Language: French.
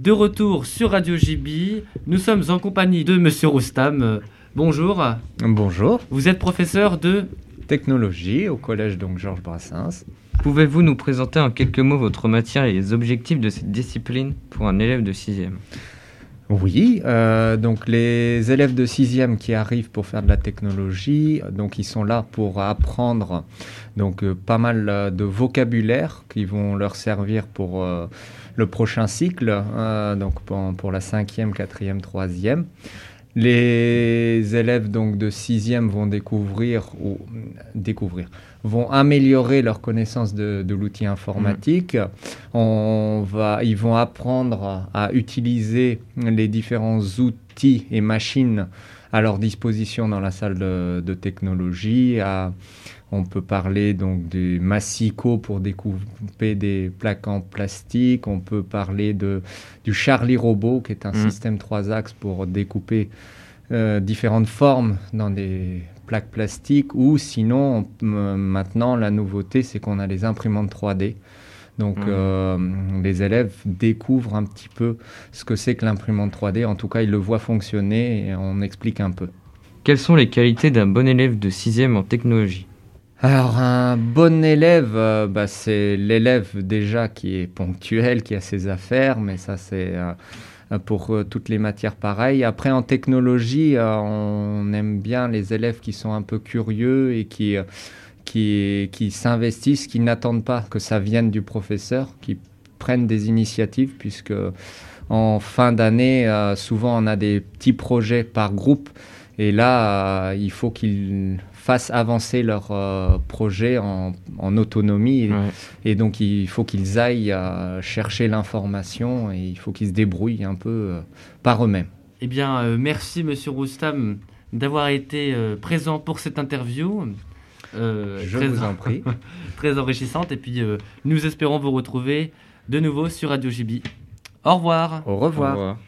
De retour sur Radio JB, nous sommes en compagnie de Monsieur Roustam. Bonjour. Bonjour. Vous êtes professeur de technologie au collège donc Georges Brassens. Pouvez-vous nous présenter en quelques mots votre matière et les objectifs de cette discipline pour un élève de 6e oui, euh, donc les élèves de 6e qui arrivent pour faire de la technologie, donc ils sont là pour apprendre donc euh, pas mal euh, de vocabulaire qui vont leur servir pour le prochain cycle, donc pour, la 5e, 4e, 3e. Les élèves donc de 6e vont découvrir ou découvrir vont améliorer leur connaissance de, l'outil informatique. Mmh. On va, ils vont apprendre à utiliser les différents outils et machines à leur disposition dans la salle de, technologie. on peut parler donc du massico pour découper des plaques en plastique. On peut parler de, du Charlie Robot, qui est un mmh. système trois axes pour découper euh, différentes formes dans des plaques plastiques ou sinon maintenant la nouveauté c'est qu'on a les imprimantes 3D. Donc mmh. euh, les élèves découvrent un petit peu ce que c'est que l'imprimante 3D. En tout cas, ils le voient fonctionner et on explique un peu. Quelles sont les qualités d'un bon élève de 6e en technologie? Alors un bon élève, euh, bah, c'est l'élève déjà qui est ponctuel, qui a ses affaires, mais ça c'est euh, pour euh, toutes les matières pareilles. Après, en technologie, on aime bien les élèves qui sont un peu curieux et qui, qui, qui s'investissent, qui n'attendent pas que ça vienne du professeur, qui prennent des initiatives, puisque en fin d'année, souvent on a des petits projets par groupe. Et là, il faut qu'ils fassent avancer leur euh, projet en, autonomie. Et, donc, il faut qu'ils aillent euh, chercher l'information et il faut qu'ils se débrouillent un peu euh, par eux-mêmes. Eh bien, merci, monsieur Roustam, d'avoir été présent pour cette interview. Je très vous en prie. très enrichissante. Et puis, nous espérons vous retrouver de nouveau sur Radio JB. Au revoir. Au revoir. Au revoir.